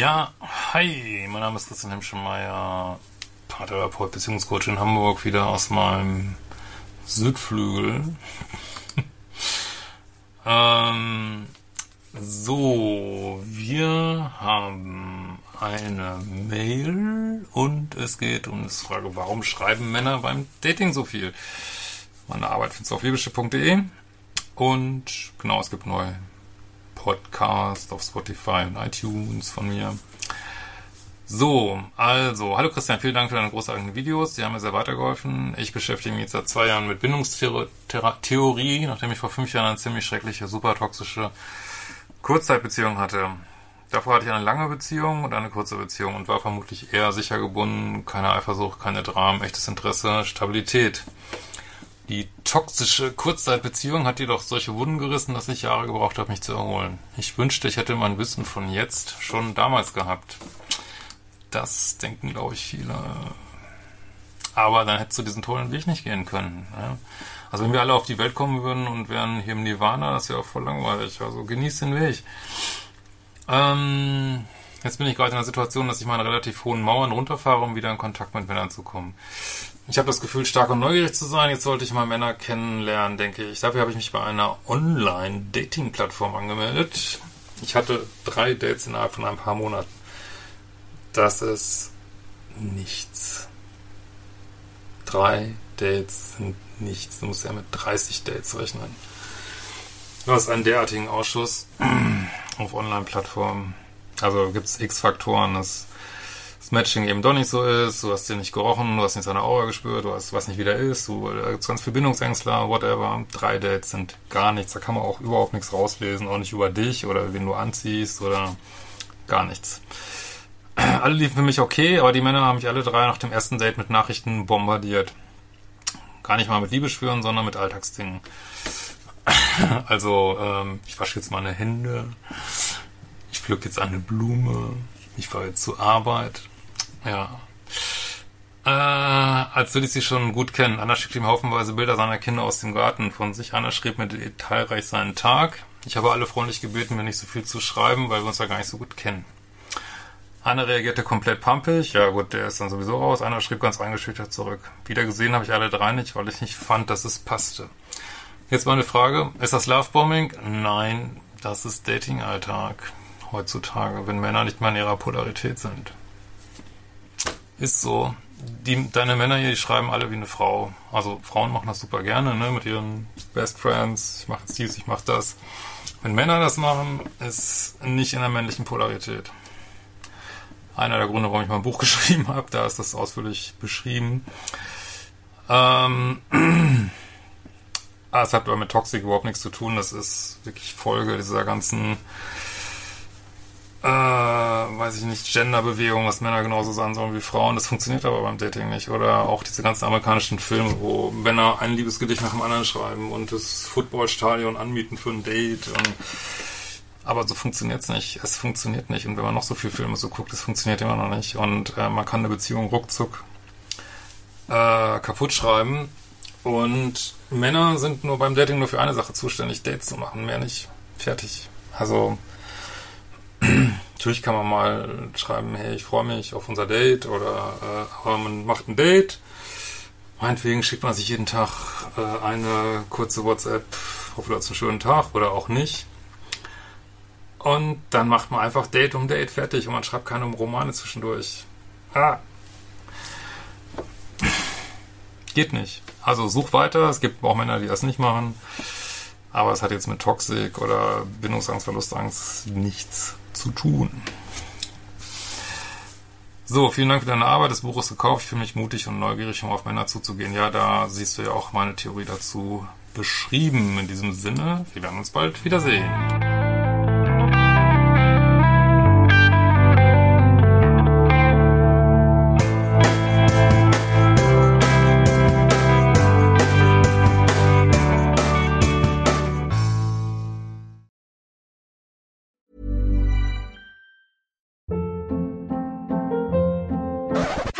Ja, hi, mein Name ist Christian Hemschemeyer, Paartherapeut, Beziehungscoach in Hamburg, wieder aus meinem Südflügel. ähm, so, wir haben eine Mail und es geht um die Frage, warum schreiben Männer beim Dating so viel? Meine Arbeit findest du auf liebeschiff.de und genau, es gibt neue Podcast auf Spotify und iTunes von mir. So, also, hallo Christian, vielen Dank für deine großartigen Videos. Die haben mir sehr weitergeholfen. Ich beschäftige mich jetzt seit zwei Jahren mit Bindungstheorie, nachdem ich vor fünf Jahren eine ziemlich schreckliche, super toxische Kurzzeitbeziehung hatte. Davor hatte ich eine lange Beziehung und eine kurze Beziehung und war vermutlich eher sicher gebunden, keine Eifersucht, keine Dramen, echtes Interesse, Stabilität. Die toxische Kurzzeitbeziehung hat jedoch solche Wunden gerissen, dass ich Jahre gebraucht habe, mich zu erholen. Ich wünschte, ich hätte mein Wissen von jetzt schon damals gehabt. Das denken, glaube ich, viele. Aber dann hättest du diesen tollen Weg nicht gehen können. Ja? Also wenn wir alle auf die Welt kommen würden und wären hier im Nirvana, das wäre auch voll langweilig. Also genieß den Weg. Ähm, jetzt bin ich gerade in der Situation, dass ich meine relativ hohen Mauern runterfahre, um wieder in Kontakt mit Männern zu kommen. Ich habe das Gefühl, stark und neugierig zu sein. Jetzt sollte ich mal Männer kennenlernen, denke ich. Dafür habe ich mich bei einer Online-Dating-Plattform angemeldet. Ich hatte drei Dates innerhalb von ein paar Monaten. Das ist nichts. Drei Dates sind nichts. Du musst ja mit 30 Dates rechnen. Du hast einen derartigen Ausschuss auf Online-Plattformen. Also gibt es X-Faktoren, dass das Matching eben doch nicht so ist, du hast den nicht gerochen, du hast nicht seine Aura gespürt, du hast was nicht wieder ist, du hast ganz viel Bindungsängstler, whatever. Drei Dates sind gar nichts, da kann man auch überhaupt nichts rauslesen, auch nicht über dich oder wen du anziehst oder gar nichts. Alle liefen für mich okay, aber die Männer haben mich alle drei nach dem ersten Date mit Nachrichten bombardiert. Gar nicht mal mit Liebesschwüren, sondern mit Alltagsdingen. Also, ähm, ich wasche jetzt meine Hände, pflück jetzt eine Blume, ich fahre jetzt zur Arbeit. Ja. Äh, als würde ich sie schon gut kennen. Anna schickt ihm haufenweise Bilder seiner Kinder aus dem Garten von sich. Anna schrieb mir detailreich seinen Tag. Ich habe alle freundlich gebeten, mir nicht so viel zu schreiben, weil wir uns ja gar nicht so gut kennen. Anna reagierte komplett pampig. Ja gut, der ist dann sowieso raus. Anna schrieb ganz eingeschüchtert zurück. Wieder gesehen habe ich alle drei nicht, weil ich nicht fand, dass es passte. Jetzt meine Frage. Ist das Lovebombing? Nein, das ist Dating-Alltag heutzutage, wenn Männer nicht mal in ihrer Polarität sind. Ist so. Die, deine Männer hier, die schreiben alle wie eine Frau. Also Frauen machen das super gerne, ne, mit ihren Best Friends. Ich mache jetzt dies, ich mache das. Wenn Männer das machen, ist nicht in der männlichen Polarität. Einer der Gründe, warum ich mein Buch geschrieben habe, da ist das ausführlich beschrieben. Ähm, ah, es hat aber mit Toxic überhaupt nichts zu tun. Das ist wirklich Folge dieser ganzen äh, weiß ich nicht, Genderbewegung, was Männer genauso sein sollen wie Frauen. Das funktioniert aber beim Dating nicht. Oder auch diese ganzen amerikanischen Filme, wo Männer ein Liebesgedicht nach dem anderen schreiben und das Footballstadion anmieten für ein Date. Und, aber so funktioniert's nicht. Es funktioniert nicht. Und wenn man noch so viele Filme so guckt, es funktioniert immer noch nicht. Und äh, man kann eine Beziehung ruckzuck äh, kaputt schreiben. Und Männer sind nur beim Dating nur für eine Sache zuständig, Dates zu machen, mehr nicht. Fertig. Also Natürlich kann man mal schreiben, hey, ich freue mich auf unser Date oder äh, aber man macht ein Date. Meinetwegen schickt man sich jeden Tag äh, eine kurze WhatsApp, hoffe, du hast einen schönen Tag oder auch nicht. Und dann macht man einfach Date um Date fertig und man schreibt keine Romane zwischendurch. Ah. Geht nicht. Also such weiter, es gibt auch Männer, die das nicht machen. Aber es hat jetzt mit Toxik oder Bindungsangst, Verlustangst nichts zu tun. So, vielen Dank für deine Arbeit. Das Buch ist gekauft. Ich fühle mich mutig und neugierig, um auf Männer zuzugehen. Ja, da siehst du ja auch meine Theorie dazu beschrieben. In diesem Sinne, wir werden uns bald wiedersehen.